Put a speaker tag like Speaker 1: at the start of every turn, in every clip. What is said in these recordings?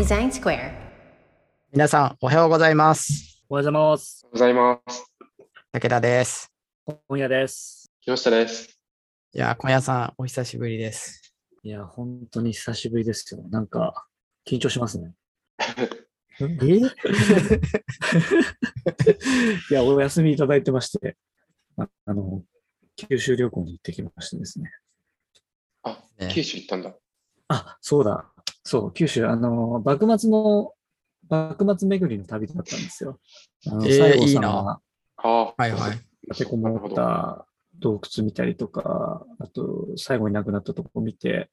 Speaker 1: デザインスクエア。
Speaker 2: 皆さん、おはようございます。
Speaker 3: おはようございます。
Speaker 4: おはようございます。
Speaker 2: 武田です。
Speaker 3: 今夜です。
Speaker 4: 木下です。
Speaker 2: いや、小屋さん、お久しぶりです。
Speaker 3: いや、本当に久しぶりですよ。なんか、緊張しますね。
Speaker 2: え？
Speaker 3: いや、お休みいただいてまして、ああの、九州旅行に行ってきましてですね。
Speaker 4: あ、
Speaker 2: ね
Speaker 4: 九州行ったんだ。
Speaker 3: あ、そうだ。そう、九州、あの、幕末の、幕末巡りの旅だったんですよ。あの
Speaker 2: えー
Speaker 3: 西郷
Speaker 2: いいな
Speaker 3: さんが
Speaker 4: ああ。
Speaker 2: はいはい。
Speaker 3: 立てこもった洞窟見たりとか、あと最後に亡くなったとこ見て、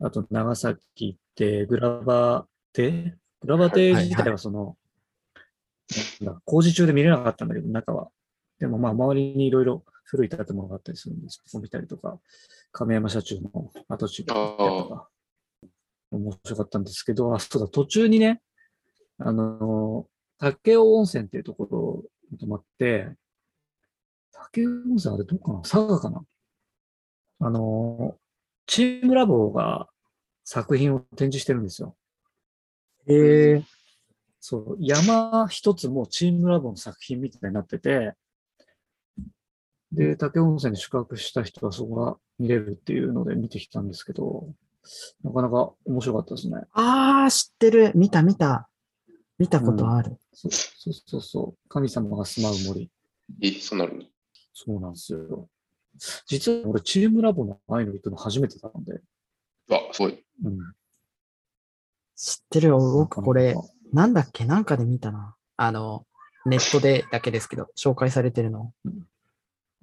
Speaker 3: あと長崎行って、グラバ亭グラバ亭自体はその、なんだ工事中で見れなかったんだけど、中は。でもまあ周りにいろいろ古い建物があったりするんです。そこ見たりとか、亀山社長の跡地があったりとか、面白かったんですけど、あ、そうだ、途中にね、あの、武雄温泉っていうところに泊まって、竹雄温泉あれどこかな？佐賀かな？あの、チームラボが作品を展示してるんですよ。
Speaker 2: えー、
Speaker 3: そう、山一つもチームラボの作品みたいになってて、で、竹雄温泉に宿泊した人はそこが見れるっていうので見てきたんですけど、なかなか面白かったですね。
Speaker 2: あー、知ってる。見た見た。見たことある。
Speaker 3: そうそうそうそう。神様が住まう森。
Speaker 4: え、そうなるの？
Speaker 3: そうなんですよ。実は俺、チームラボのああいうの行くの初めてだったんで。
Speaker 4: うわ、すごい。
Speaker 3: うん。
Speaker 2: 知ってるよ。僕、これ
Speaker 3: な、
Speaker 2: んだっけ？なんかで見たな。あの、ネットでだけですけど、紹介されてるの。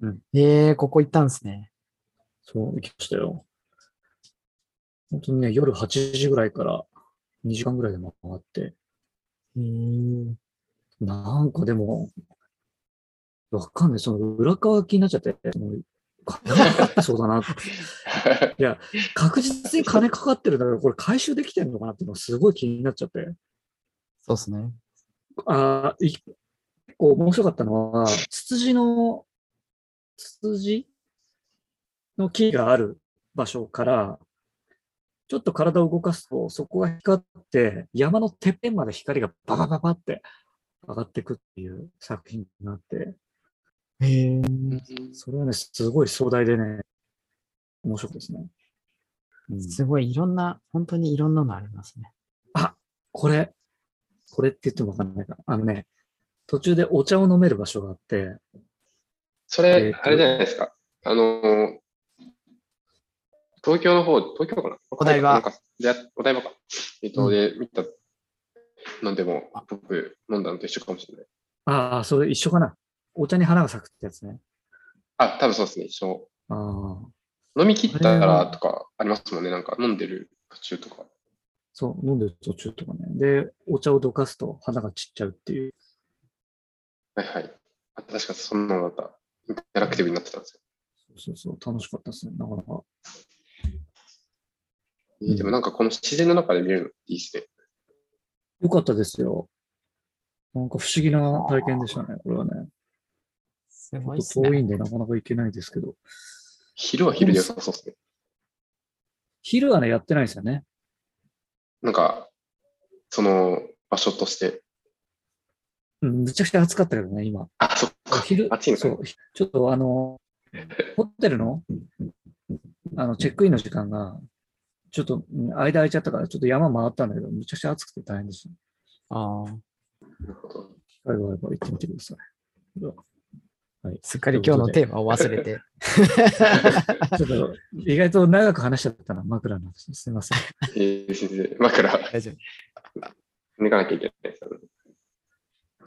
Speaker 3: うん。
Speaker 2: えー、ここ行ったんですね。
Speaker 3: そう、行きましたよ。本当にね、夜8時ぐらいから2時間ぐらいで回って、
Speaker 2: えー、
Speaker 3: なんかでも、わかんない。その裏側気になっちゃって、もう金かかってそうだな。いや、確実に金かかってるんだけど、これ回収できてるのかなっていうのがすごい気になっちゃって。
Speaker 2: そうですね。
Speaker 3: あーい結構面白かったのは、ツツジの、ツツジの木がある場所から、ちょっと体を動かすと、そこが光って、山のてっぺんまで光がババババって上がっていくっていう作品になって、
Speaker 2: えー、
Speaker 3: それはね、すごい壮大でね、面白いですね。うん、
Speaker 2: すごいいろんな、本当にいろんなのありますね。
Speaker 3: あ、これ、これって言ってもわかんないかな。あのね、途中でお茶を飲める場所があって、
Speaker 4: そ
Speaker 3: えーと、
Speaker 4: れあれじゃないですか。あのー、東京の方、東京かな？
Speaker 2: お台場
Speaker 4: お台場か。えっと、
Speaker 2: うん
Speaker 4: で、見たのでも、僕、飲んだのと一緒かもしれない。
Speaker 3: ああ、それ一緒かな。お茶に花が咲くってやつね。
Speaker 4: あ、多分そうですね、一緒。
Speaker 3: ああ、
Speaker 4: 飲み切ったらとかありますもんね。なんか飲んでる途中とか。
Speaker 3: そう、飲んでる途中とかね。で、お茶をどかすと花が散っちゃうっていう。
Speaker 4: はいはい。あ確かそんなのだった。インタラクティブになってたんですよ。
Speaker 3: そうそうそう、楽しかったですね。なかなか。
Speaker 4: いいでもなんかこの自然の中で見れるのいいですね。
Speaker 3: よかったですよ。なんか不思議な体験でしたね、これはね。
Speaker 2: す
Speaker 3: ちょっと
Speaker 2: ごいっすね。
Speaker 3: 遠いんでなかなか行けないですけど。
Speaker 4: 昼は昼で良さそうですね。
Speaker 3: 昼はね、やってないですよね。
Speaker 4: なんか、その場所として。
Speaker 3: うん、むちゃくちゃ暑かったけどね、今。
Speaker 4: あ、そっか。
Speaker 3: 昼、
Speaker 4: 暑いの
Speaker 3: そう、ちょっとあの、ホテルの、あの、チェックインの時間が、ちょっと、うん間空いちゃったから、ちょっと山回ったんだけど、むちゃくちゃ暑くて大変でした。
Speaker 2: あー
Speaker 4: なるほど。
Speaker 3: 機会があれば行ってみてください。でははい。
Speaker 2: すっかり今日のテーマを忘れて。
Speaker 3: ちょっと、意外と長く話しちゃったな、枕の話。すみません。
Speaker 4: 枕、
Speaker 2: 大丈夫。
Speaker 4: 抜かなきゃいけないですよね。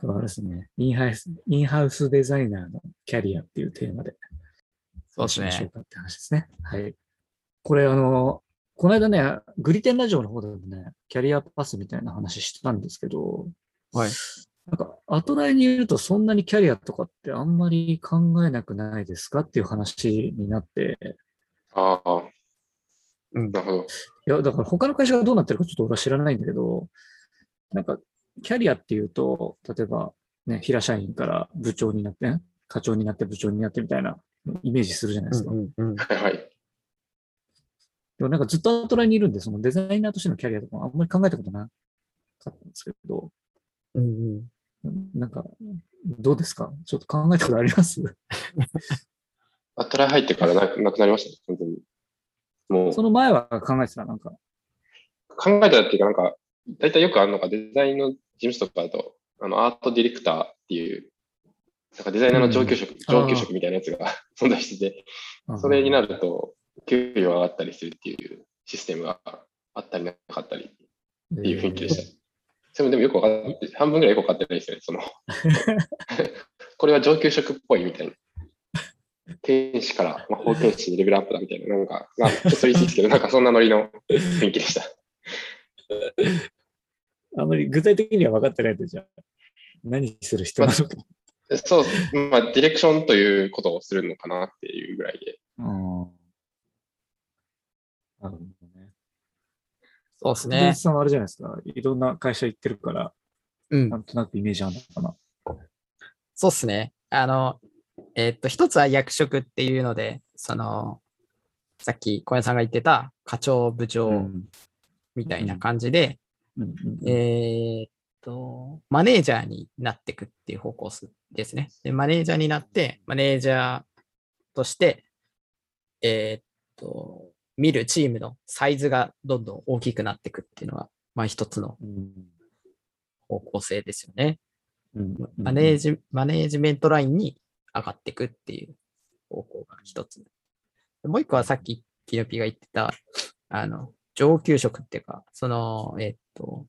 Speaker 3: これはですね、インハウス、インハウスデザイナーのキャリアっていうテーマで
Speaker 2: そうです
Speaker 3: どうしましょう
Speaker 2: ね。
Speaker 3: かって話ですね。はい。これ、あの、この間ね、グリテンラジオの方でもね、キャリアパスみたいな話したんですけど、
Speaker 2: はい。
Speaker 3: なんか、アトライにいるとそんなにキャリアとかってあんまり考えなくないですかっていう話になって、
Speaker 4: ああ、
Speaker 2: うん
Speaker 4: なるほど。
Speaker 3: いや、だから他の会社がどうなってるかちょっと俺は知らないんだけど、なんか、キャリアっていうと、例えば、ね、平社員から部長になって、課長になって部長になってみたいなイメージするじゃないですか。
Speaker 2: うんうんうん
Speaker 4: はいはい。
Speaker 3: でもなんかずっとアトライにいるんで、そのデザイナーとしてのキャリアとかあんまり考えたことなかったんですけど、
Speaker 2: うんうん。
Speaker 3: なんか、どうですか？ちょっと考えたことあります？
Speaker 4: アトライ入ってからなくなくなりましたね、本当に。もう。
Speaker 3: その前は考えてた、なんか。
Speaker 4: 考えたっていうか、なんか、大体よくあるのがデザインの事務所とかだと、あの、アートディレクターっていう、なんかデザイナーの上級職、
Speaker 3: ん
Speaker 4: 上級職みたいなやつが 存在してて、それになると、給料が上がったりするっていうシステムがあったりなかったりっていう雰囲気でした。それもでもよく分かって、半分ぐらいよく分かってないですよね。その これは上級職っぽいみたいな。天使から魔法天使にレベルアップだみたいな、なんか、まあ、ちょっと言い過ぎですけど、なんかそんなノリの雰囲気でした。
Speaker 3: あんまり具体的には分かってないで、じゃあ。何する人なのか。
Speaker 4: そう、まあ、ディレクションということをするのかなっていうぐらいで。
Speaker 3: うんなるほどね。
Speaker 2: そうです
Speaker 3: ね。
Speaker 2: ね。
Speaker 3: さんはあれじゃないですか。いろんな会社行ってるから、
Speaker 2: うん
Speaker 3: な。んとなくイメージあるのかな。
Speaker 2: そうっすね。あの、えーっと、一つは役職っていうので、その、さっき小屋さんが言ってた課長部長
Speaker 3: うん
Speaker 2: みたいな感じで、
Speaker 3: うんうん
Speaker 2: えーっと、マネージャーになっていくっていう方向ですね。で、マネージャーになって、マネージャーとして、えーっと、見るチームのサイズがどんどん大きくなっていくっていうのが、まあ一つの
Speaker 3: うん
Speaker 2: 方向性ですよね。
Speaker 3: うん
Speaker 2: マネージ、マネージメントラインに上がっていくっていう方向が一つ。もう一個はさっきキノピが言ってた、あの、上級職っていうか、その、えっと、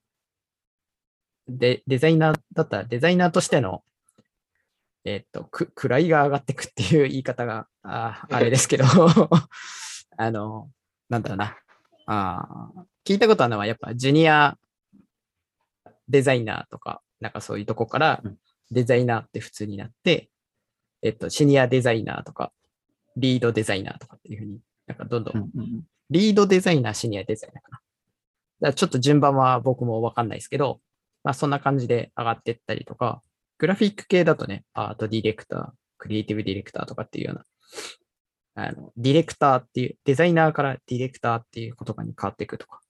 Speaker 2: で、デザイナーだったらデザイナーとしての、えっと、く、位が上がっていくっていう言い方が、ああれですけど、あの、なんだろうな。あー聞いたことあるのは、やっぱジュニアデザイナーとか、なんかそういうとこから
Speaker 3: うん
Speaker 2: デザイナーって普通になって、えっと、シニアデザイナーとか、リードデザイナーとかっていうふうに、なんかどんどん、
Speaker 3: うんうん
Speaker 2: リードデザイナー、シニアデザイナーかな。だからちょっと順番は僕もわかんないですけど、まあそんな感じで上がっていったりとか、グラフィック系だとね、アートディレクター、クリエイティブディレクターとかっていうような、あの、ディレクターっていう、デザイナーからディレクターっていう言葉に変わっていくとか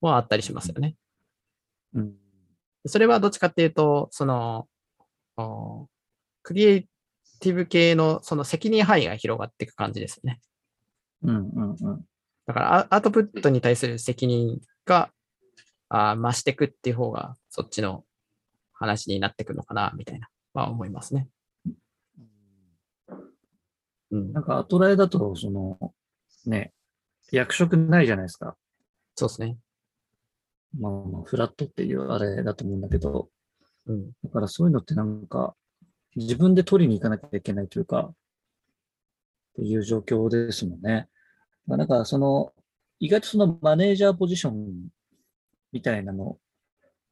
Speaker 2: はあったりしますよね。
Speaker 3: うん
Speaker 2: それはどっちかっていうと、その、おクリエイティブ系のその責任範囲が広がっていく感じですよね。
Speaker 3: うんうんうん
Speaker 2: だからアアウトプットに対する責任があー増していくっていう方が、そっちの話になってくるのかな、みたいな、は思いますね。うん
Speaker 3: なん。か、アトラエだと、その、ね、役職ないじゃないですか。
Speaker 2: そうですね。
Speaker 3: まあまあ、フラットっていうあれだと思うんだけど、
Speaker 2: うん。
Speaker 3: だからそういうのってなんか、自分で取りに行かなきゃいけないというか、っていう状況ですもんね。まあ、なんか、その、意外とそのマネージャーポジションみたいなの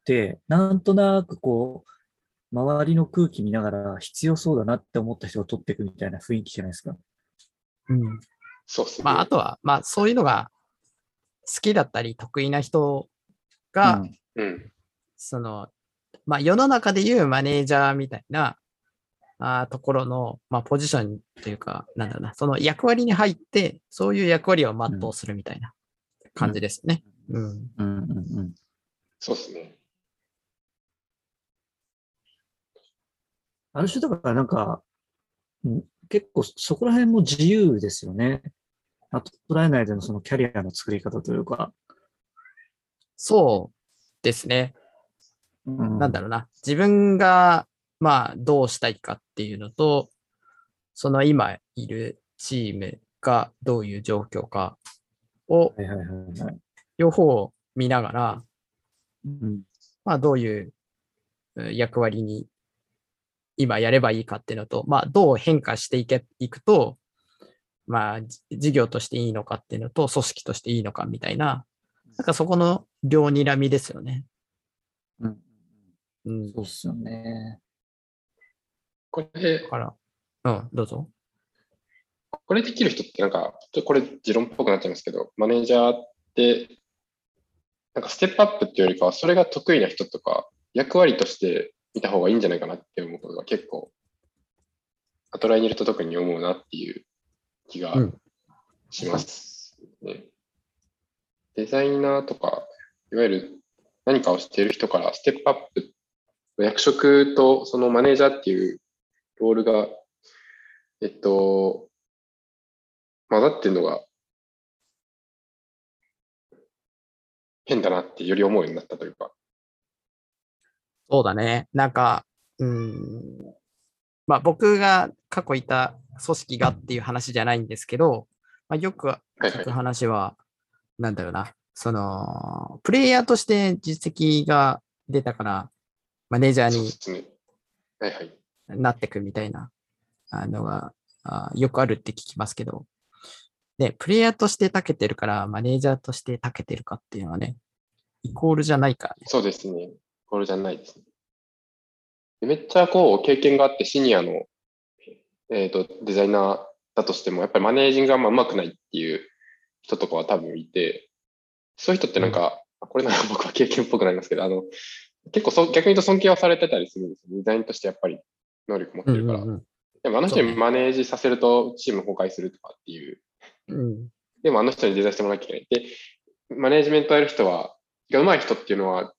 Speaker 3: って、なんとなくこう、周りの空気見ながら必要そうだなって思った人が取っていくみたいな雰囲気じゃないですか。
Speaker 2: うん。
Speaker 4: そうですね。
Speaker 2: まあ、あとは、まあ、そういうのが好きだったり得意な人が、
Speaker 3: うん
Speaker 4: うん。
Speaker 2: その、まあ、世の中でいうマネージャーみたいなあーところの、まあ、ポジションというか、なんだろうな、その役割に入って、そういう役割を全うするみたいな感じですね。うん。
Speaker 3: うんうんうん。
Speaker 4: そうですね。
Speaker 3: ある種だからなんか、うん結構そこら辺も自由ですよね。あと、捉えないでのそのキャリアの作り方というか。
Speaker 2: そうですね。
Speaker 3: うん
Speaker 2: なんだろうな。自分が、まあ、どうしたいかっていうのと、その今いるチームがどういう状況かを。両方見ながら、
Speaker 3: うん
Speaker 2: まあ、どういううん役割に今やればいいかっていうのと、まあ、どう変化していけいくと、まあ、じ事業としていいのかっていうのと、組織としていいのかみたいな、なんかそこの両睨みですよね。
Speaker 3: うん
Speaker 2: うん。
Speaker 3: そうっすよね。
Speaker 4: これ
Speaker 2: だ、から、うん、どうぞ。
Speaker 4: これできる人ってなんか、ちょっとこれ持論っぽくなっちゃいますけど、マネージャーって、なんかステップアップっていうよりかは、それが得意な人とか、役割として見た方がいいんじゃないかなって思うことが結構、アトライにいると特に思うなっていう気が
Speaker 2: うん
Speaker 4: します、ねデザイナーとか、いわゆる何かをしている人からステップアップ、役職とそのマネージャーっていうロールが、えっと、混ざってるのが変だなってより思うようになったというか。
Speaker 2: そうだね。なんか、うん。まあ僕が過去いた組織がっていう話じゃないんですけど、まあ、よく聞く話は、なんだろうな。その、プレイヤーとして実績が出たから、マネージャーに。なってくみたいなあのがあよくあるって聞きますけど、ね、プレイヤーとして長けてるから、マネージャーとして長けてるかっていうのはね、イコールじゃないからね。
Speaker 4: そうですね。これじゃないですね。でめっちゃこう経験があってシニアの、えー、とデザイナーだとしても、やっぱりマネージングがあんま上手くないっていう人とかは多分いて、そういう人ってなんか、これなんか僕は経験っぽくなりますけど、あの、結構そ逆に言うと尊敬はされてたりするんですよ。デザインとしてやっぱり能力持ってるから。
Speaker 2: うんうん
Speaker 4: でもあの人にマネージさせるとチーム崩壊するとかっていう。
Speaker 2: うんうん
Speaker 4: でもあの人にデザインしてもらわなきゃいけない。で、マネージメントやる人は、が上手い人っていうのは、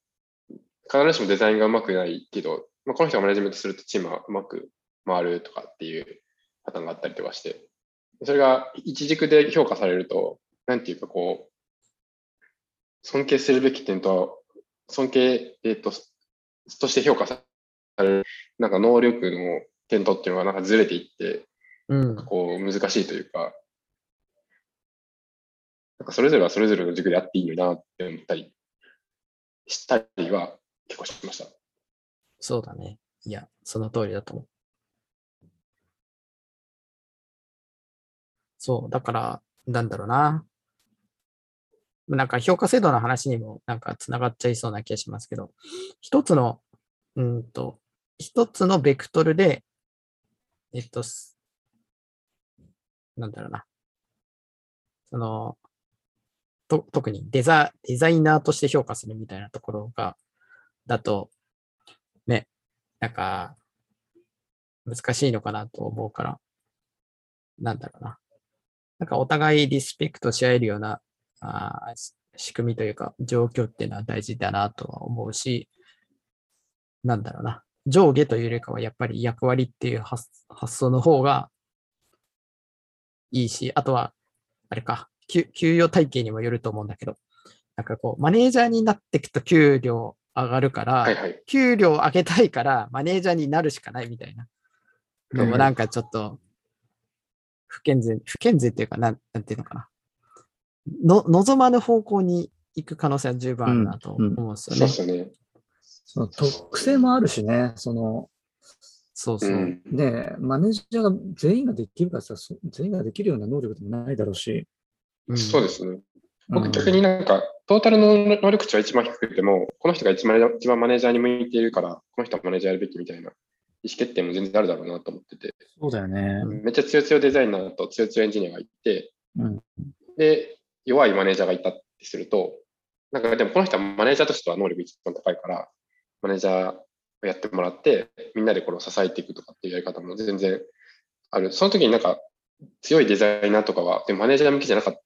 Speaker 4: 必ずしもデザインが上手くないけど、まあ、この人がマネージメントするとチームはうまく回るとかっていうパターンがあったりとかして、それが一軸で評価されると、なんていうかこう、尊敬するべき点と、尊敬、えっと、として評価される、なんか能力の点とっていうのがなんかずれていって、
Speaker 2: うん。
Speaker 4: こう難しいというか、なんかそれぞれはそれぞれの軸であっていいのになって思ったりしたりは結構しました。
Speaker 2: そうだね。いや、その通りだと思う。そう、だから、なんだろうな。なんか評価制度の話にもなんかつながっちゃいそうな気がしますけど、一つの、うんと、一つのベクトルで、えっと、なんだろうな。その、と特にデザデザイナーとして評価するみたいなところが、だと、ね、なんか、難しいのかなと思うから、なんだろうな。なんかお互いリスペクトし合えるようなあ仕組みというか、状況っていうのは大事だなとは思うし、なんだろうな。上下というよりかは、やっぱり役割っていう発想の方がいいし、あとは、あれか、給与体系にもよると思うんだけど、なんかこう、マネージャーになっていくと給料上がるから、
Speaker 4: はいはい。
Speaker 2: 給料上げたいからマネージャーになるしかないみたいなのも
Speaker 3: うん
Speaker 2: なんかちょっと不健全、不健全っていうかなん、なんていうのかな。の、望まぬ方向に行く可能性は十分あるなと思うんですよね。
Speaker 4: そうですよね。
Speaker 3: その特性もあるしね、その、
Speaker 2: そうそうう。
Speaker 4: ん。
Speaker 3: ねマネージャーが全員ができるかさ、そ全員ができるような能力でもないだろうし。
Speaker 2: うん
Speaker 4: そうですね。
Speaker 3: うん
Speaker 4: 僕逆になんか、トータルの能力値は一番低くても、この人が一番一番マネージャーに向いているから、この人はマネージャーやるべきみたいな意思決定も全然あるだろうなと思ってて、
Speaker 3: そうだよね。
Speaker 4: めっちゃ強強デザイナーと強強エンジニアがいて、
Speaker 3: うん。
Speaker 4: で、弱いマネージャーがいたってすると、なんかでもこの人はマネージャーとしては能力一番高いから、マネージャーをやってもらって、みんなでこれを支えていくとかっていうやり方も全然ある。その時になんか強いデザイナーとかは、でもマネージャー向きじゃなかった。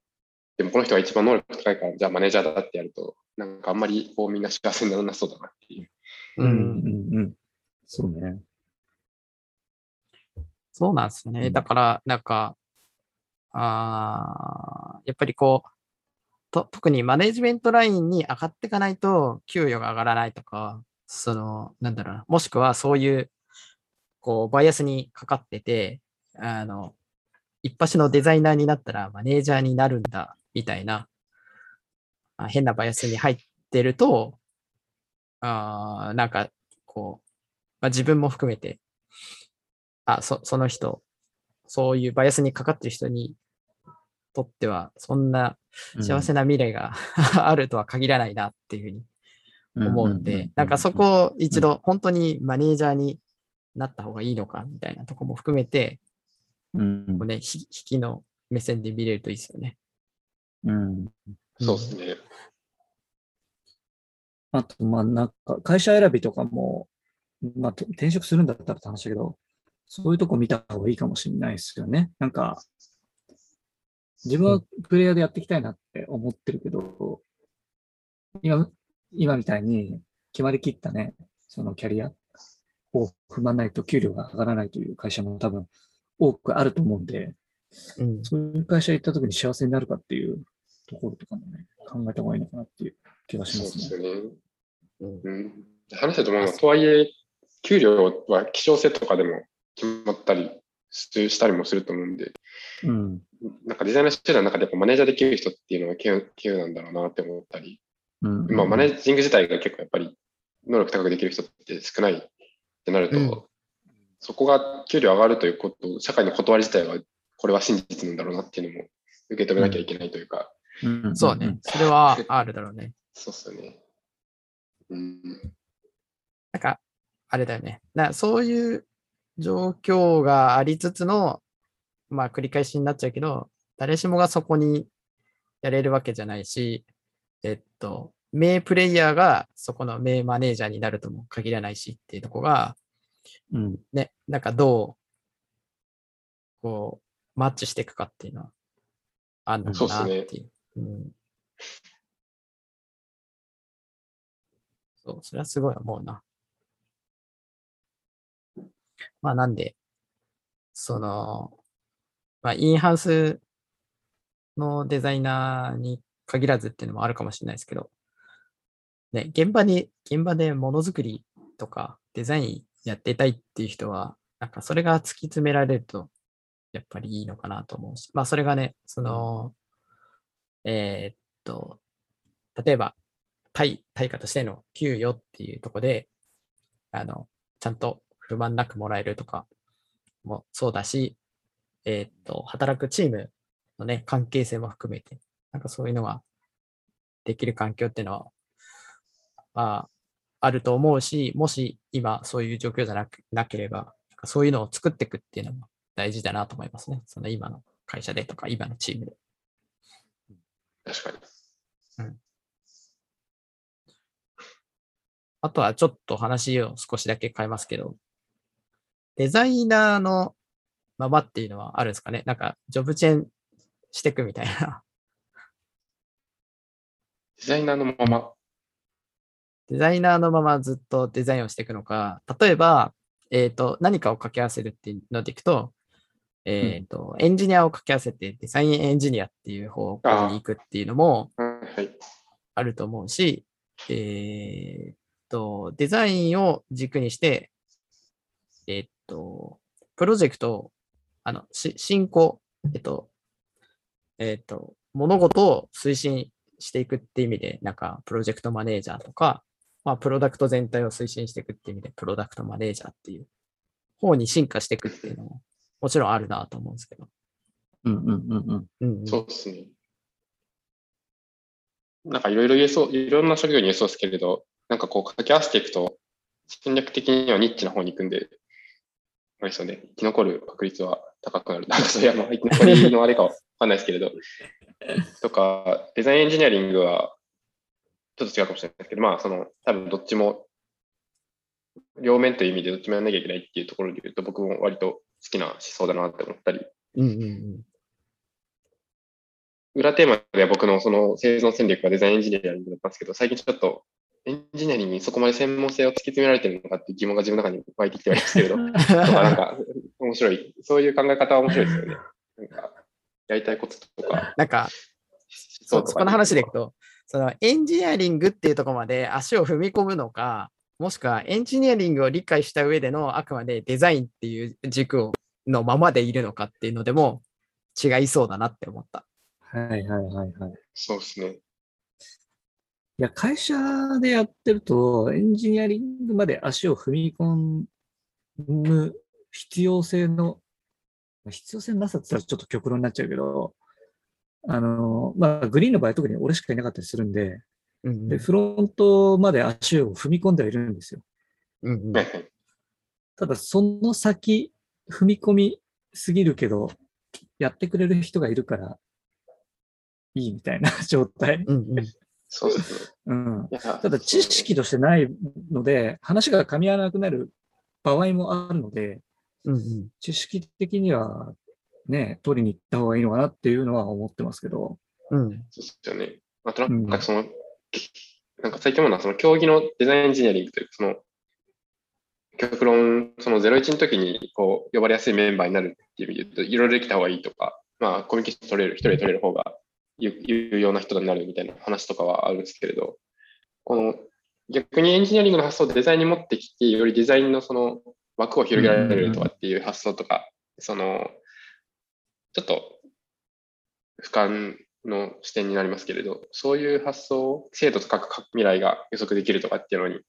Speaker 4: でもこの人が一番能力高いから、じゃあマネージャーだってやると、なんかあんまりこうみんな幸せにならなそうだなっていう。
Speaker 2: う
Speaker 3: うんんうんうん。そうね。
Speaker 2: そうなんですよね。
Speaker 3: うん
Speaker 2: だから、なんか、あーやっぱりこう、と特にマネージメントラインに上がっていかないと給与が上がらないとか、その、なんだろうな、もしくはそういう、こう、バイアスにかかってて、あの、一発のデザイナーになったらマネージャーになるんだ、みたいな、あ変なバイアスに入ってると、あーなんか、こう、まあ、自分も含めて、あ、そ、その人、そういうバイアスにかかってる人にとっては、そんな幸せな未来が あるとは限らないなっていうふうに思うんで、なんかそこを一度本当にマネージャーになった方がいいのかみたいなとこも含めて、
Speaker 3: うん、
Speaker 2: こうね、ひ引きの目線で見れるといいですよね。
Speaker 3: うん。
Speaker 4: そうですね。
Speaker 3: あと、まあ、なんか、会社選びとかも、まあ、て転職するんだったらって話だけど、そういうとこ見た方がいいかもしれないですよね。なんか、自分はプレイヤーでやっていきたいなって思ってるけど、今、今みたいに決まりきったね、そのキャリアを踏まないと給料が上がらないという会社も多分多くあると思うんで、
Speaker 2: うん。
Speaker 3: そういう会社行った時に幸せになるかっていうところとかもね、考えた方がいいのかなっていう気がし
Speaker 4: そう
Speaker 3: ますね。
Speaker 4: ですよね。
Speaker 2: うん
Speaker 4: うん。話してると思うのは、とはいえ、給料は希少性とかでも決まったりししたりもすると思うんで、
Speaker 3: うん。
Speaker 4: なんかデザイナー集団の中でやっぱマネージャーできる人っていうのは稀有なんだろうなって思ったり、
Speaker 3: うん。
Speaker 4: まあマネージング自体が結構やっぱり能力高くできる人って少ないってなると、
Speaker 2: うん
Speaker 4: そこが給料上がるということ、社会の断り自体はこれは真実なんだろうなっていうのも受け止めなきゃいけないというか、
Speaker 3: うん
Speaker 2: そうね。。それはあるだろうね。
Speaker 4: そうっすよね。うん。
Speaker 2: なんか、あれだよね。なそういう状況がありつつの、まあ繰り返しになっちゃうけど、誰しもがそこにやれるわけじゃないし、えっと、名プレイヤーがそこの名マネージャーになるとも限らないしっていうとこが、
Speaker 3: うん。
Speaker 2: ね、なんかどう、こう、マッチしていくかっていうのは、あんのかなっていう。うん。そう、それはすごい思うな。まあなんで、その、まあインハウスのデザイナーに限らずっていうのもあるかもしれないですけど、ね、現場に、現場でものづくりとかデザインやってたいっていう人は、なんかそれが突き詰められると、やっぱりいいのかなと思うし、まあそれがね、その、えーっと、例えば、対、対価としての給与っていうとこで、あの、ちゃんと不満なくもらえるとかもそうだし、えーっと、働くチームのね、関係性も含めて、なんかそういうのができる環境っていうのは、まあ、あると思うし、もし今そういう状況じゃなくなければ、そういうのを作っていくっていうのも大事だなと思いますね。その今の会社でとか、今のチームで。
Speaker 4: 確かに。
Speaker 2: あとはちょっと話を少しだけ変えますけど、デザイナーのままっていうのはあるんですかねなんか、ジョブチェンしていくみたいな。
Speaker 4: デザイナーのまま、
Speaker 2: デザイナーのままずっとデザインをしていくのか、例えば、えっ、と、何かを掛け合わせるっていうのでいくと、えっ、と、エンジニアを掛け合わせてデザインエンジニアっていう方向に行くっていうのも
Speaker 4: はい。
Speaker 2: あると思うし、えっ、と、デザインを軸にして、えっ、と、プロジェクトを、あの、し進行、えっ、と、えっ、と、物事を推進していくっていう意味で、なんか、プロジェクトマネージャーとか、まあ、プロダクト全体を推進していくっていう意味で、プロダクトマネージャーっていう方に進化していくっていうのも、もちろんあるなと思うんですけど。
Speaker 3: うんうんうんうん。
Speaker 2: うん、うん。
Speaker 4: そうですね。なんかいろいろ言えそう、いろんな職業に言えそうですけれど、なんかこう掛け合わせていくと、戦略的にはニッチな方に行くんで、あれですよね、生き残る確率は高くなる。なんかそれは まあ生き残りのあれかわかんないですけれど、とか、デザインエンジニアリングはちょっと違うかもしれないですけど、まあその、多分どっちも、両面という意味でどっちもやんなきゃいけないっていうところで言うと、僕も割と好きな思想だなって思ったり、
Speaker 2: うんうんうん。
Speaker 4: 裏テーマでは僕のその生存戦略はデザインエンジニアリングだったんですけど、最近ちょっとエンジニアリングにそこまで専門性を突き詰められてるのかっていう疑問が自分の中に湧いてきてはいますけれど、なんか面白い、そういう考え方は面白いですよね。なんか、やりたいこととか、
Speaker 2: なんか、
Speaker 4: そ
Speaker 2: そそこの話でいくと、そのエンジニアリングっていうところまで足を踏み込むのか、もしくはエンジニアリングを理解した上でのあくまでデザインっていう軸をのままでいるのかっていうのでも違いそうだなって思った。
Speaker 3: はいはいはいはい。
Speaker 4: そうですね。
Speaker 3: いや、会社でやってると、エンジニアリングまで足を踏み込む必要性の、必要性なさって言ったらちょっと極論になっちゃうけど、あの、まあ、グリーンの場合特に俺しかいなかったりするんで、
Speaker 2: うん
Speaker 3: で、フロントまで足を踏み込んではいるんですよ。
Speaker 2: うん。
Speaker 3: ただ、その先、踏み込みすぎるけど、やってくれる人がいるから、いいみたいな 状態。
Speaker 2: うんうん
Speaker 4: そうですね。
Speaker 3: うん。ただ、知識としてないので、話が噛み合わなくなる場合もあるので、
Speaker 2: うんうん
Speaker 3: 知識的にはね、取りに行った方がいいのかなっていうのは思ってますけど。
Speaker 2: うん
Speaker 4: そうですよね。まあ、となんかその、なんか最近ものはその競技のデザインエンジニアリングというか、その、極論、その01の時にこう呼ばれやすいメンバーになるっていう意味で言うと、いろいろできた方がいいとか、まあ、コミュニケーション取れる、一人で取れる方が有用な人になるみたいな話とかはあるんですけれど、この逆にエンジニアリングの発想をデザインに持ってきて、よりデザインのその枠を広げられるとかっていう発想とか、その、ちょっと俯瞰の視点になりますけれど、そういう発想を精度高く未来が予測できるとかっていうのに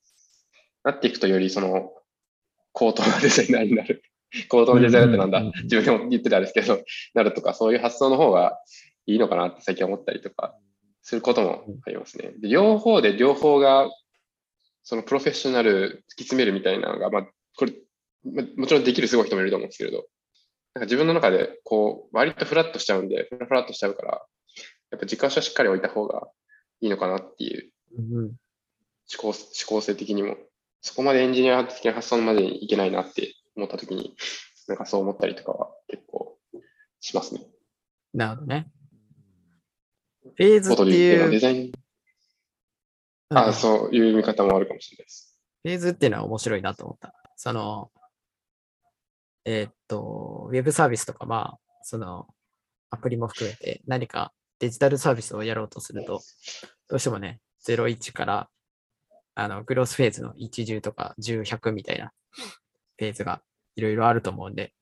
Speaker 4: なっていくと、よりその高等なデザイナーになる。高等なデザイナーってなんだ、自分でも言ってたんですけど、なるとか、そういう発想の方がいいのかなって最近思ったりとかすることもありますね。で両方で両方が、そのプロフェッショナル突き詰めるみたいなのが、まあ、これ、もちろんできるすごい人もいると思うんですけれど、なんか自分の中で、こう、割とフラットしちゃうんで、フラフラットしちゃうから、やっぱ軸足はしっかり置いた方がいいのかなっていう思考、思考性的にも、そこまでエンジニア的な発想までにいけないなって思ったときに、なんかそう思ったりとかは結構しますね。
Speaker 2: なるほどね。フェーズっていう。
Speaker 4: デザイン。ああ、そういう見方もあるかもしれないです。
Speaker 2: フェーズっていうのは面白いなと思った。その、えー、っと、ウェブサービスとか、まあ、その、アプリも含めて何かデジタルサービスをやろうとすると、どうしてもね、01から、あの、グロースフェーズの1、10とか10、100みたいなフェーズがいろいろあると思うんで、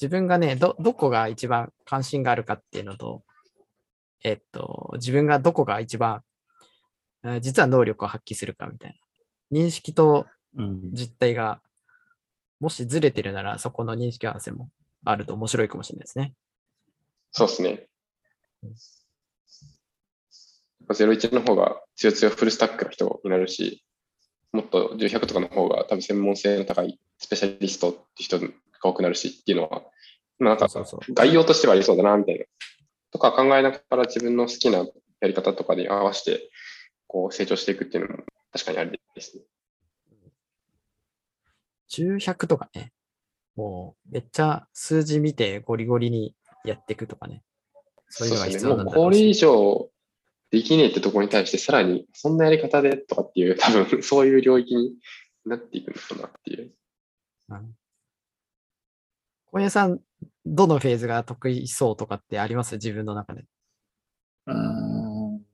Speaker 2: 自分がね、ど、どこが一番関心があるかっていうのと、えっと、自分がどこが一番、実は能力を発揮するかみたいな。認識と実態が、もしずれてるなら、そこの認識合わせもあると面白いかもしれないですね。
Speaker 4: そうですね。01の方が強強フルスタックの人になるし、もっと100とかの方が多分専門性の高いスペシャリストって人が多くなるしっていうのは、まあ、なんか概要としてはありそうだなみたいなとか考えながら自分の好きなやり方とかに合わせてこう成長していくっていうのも確かにありですね。
Speaker 2: 10、100とかね、もうめっちゃ数字見てゴリゴリにやっていくとかね。
Speaker 4: そういうのが必要なんだろう、ね、もうこれ以上できねえってところに対してさらにそんなやり方でとかっていう 多分そういう領域になっていくのかなっていう。うん
Speaker 2: 小屋さん、どのフェーズが得意そうとかってあります？自分の中で。
Speaker 3: うん。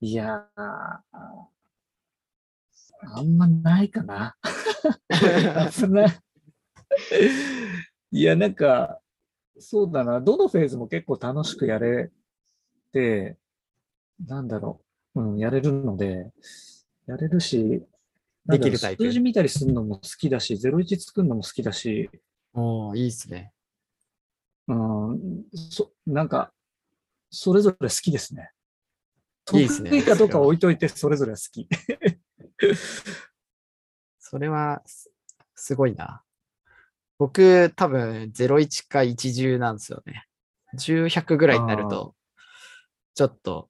Speaker 3: いやあんまないかな。いや、なんか、そうだな。どのフェーズも結構楽しくやれて、なんだろう。うん、やれるので、やれるし、
Speaker 2: できるタイプ。
Speaker 3: 数字見たりするのも好きだし、01作るのも好きだし、
Speaker 2: おいいっすね。
Speaker 3: うん、そ、なんか、それぞれ好きですね。
Speaker 2: いいですね。
Speaker 3: 得意かどうか置いといて、それぞれ好き。
Speaker 2: それは、すごいな。僕、多分、01か10なんですよね。10、100ぐらいになると、ちょっと、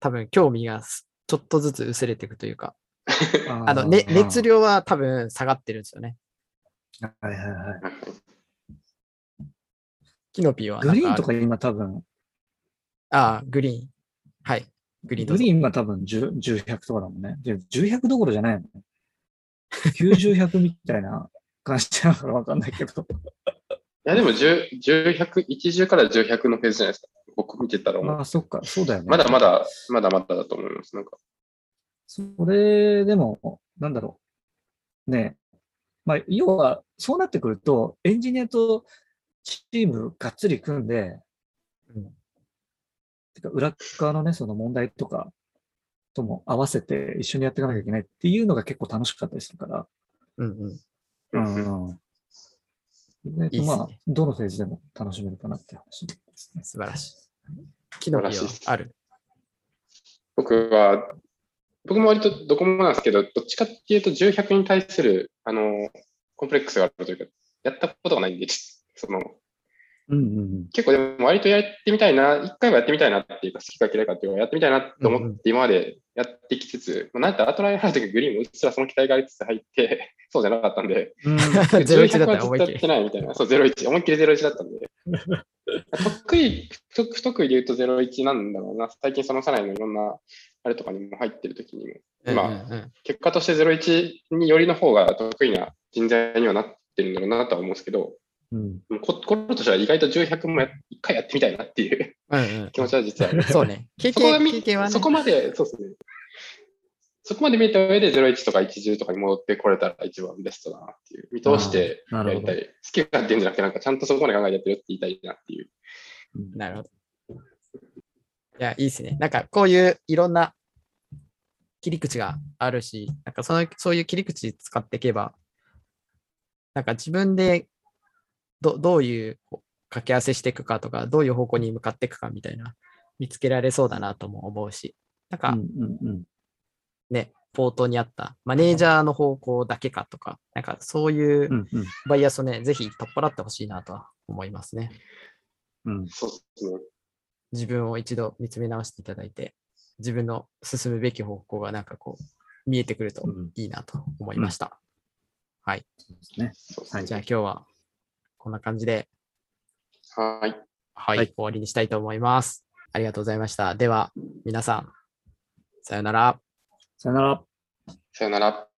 Speaker 2: 多分、興味がちょっとずつ薄れていくというか、あの、ね、熱量は多分下がってるんですよね。
Speaker 3: はいはいはい。
Speaker 2: キノピーは
Speaker 3: グリーンとか今多分。
Speaker 2: ああ、グリーン。はい。
Speaker 3: グリーングリーンは多分10、10、100とかだもんね。で、10、100どころじゃないもん。90、100みたいな感じなのかわかんないけど。い
Speaker 4: や、でも10、10、100、10から10、100のフェーズじゃないですか。僕見てたら
Speaker 3: ああ、そっか、そうだよね。
Speaker 4: まだまだ、まだまだだと思います。なんか。
Speaker 3: それでも、なんだろう。ねまあ、要は、そうなってくると、エンジニアとチームがっつり組んで、うん、てか裏側のね、その問題とかとも合わせて一緒にやっていかなきゃいけないっていうのが結構楽しかったりするから。
Speaker 2: うんうん。うんうん。
Speaker 3: いいまあ、どのフェーズでも楽しめるかなって話ですね。
Speaker 2: 素晴らしい。木の実はある？
Speaker 4: 僕は僕も割とどこもなんですけど、どっちかっていうと、重100に対する、あの、コンプレックスがあるというか、やったことがないんで、その、
Speaker 3: うんうん、
Speaker 4: 結構でも割とやってみたいな、一回はやってみたいなっていうか、好きか嫌いかっていうか、やってみたいなと思って今までやってきつつ、うんうん、なんてアートライン入るときグリーンもうっすらその期待がありつつ入って、そうじゃなかったんで、
Speaker 2: うん、01だったら
Speaker 4: 思いっきり。やってないみたいな、そう、01、思いっきり01だったんで。得意、不得意で言うと01なんだろうな。最近そのさらにのいろんなあれとかにも入ってるときにも、
Speaker 2: うん
Speaker 4: 今、
Speaker 2: うんうん。
Speaker 4: 結果として01によりの方が得意な人材にはなってるんだろうなとは思うんですけど、
Speaker 3: うん。
Speaker 4: 心としては意外と10、100もや一回やってみたいなっていう
Speaker 2: うんうん
Speaker 4: 気持ちは実はある。
Speaker 2: そうね。経験経験はね
Speaker 4: そ。こまで、そうですね。そこまで見た上で01とか10とかに戻ってこれたら一番ベストだなっていう、見通してやりたい。好き勝手言うんじゃなくて、なんかちゃんとそこまで考えてやってるって言いたいなっていう。
Speaker 2: なるほど。いや、いいですね。なんかこういういろんな切り口があるし、なんかそのそういう切り口使っていけば、なんか自分でどどういう掛け合わせしていくかとか、どういう方向に向かっていくかみたいな、見つけられそうだなとも思うし、なんか
Speaker 3: うんうんうん。
Speaker 2: ね、ポートにあったマネージャーの方向だけかとか、なんかそういう
Speaker 3: うんうん
Speaker 2: バイアスをね、ぜひ取っ払ってほしいなとは思いますね。
Speaker 3: うん。
Speaker 4: そうですね。
Speaker 2: 自分を一度見つめ直していただいて、自分の進むべき方向がなんかこう、見えてくると
Speaker 3: うん
Speaker 2: いいなと思いました。はい。
Speaker 3: そうですね。
Speaker 4: そうですね
Speaker 2: じゃあ今日はこんな感じで、
Speaker 4: はい。
Speaker 2: はい、
Speaker 3: はい
Speaker 2: 終わりにしたいと思います。ありがとうございました。では、皆さん、さようなら。
Speaker 3: さよなら。
Speaker 4: さよなら。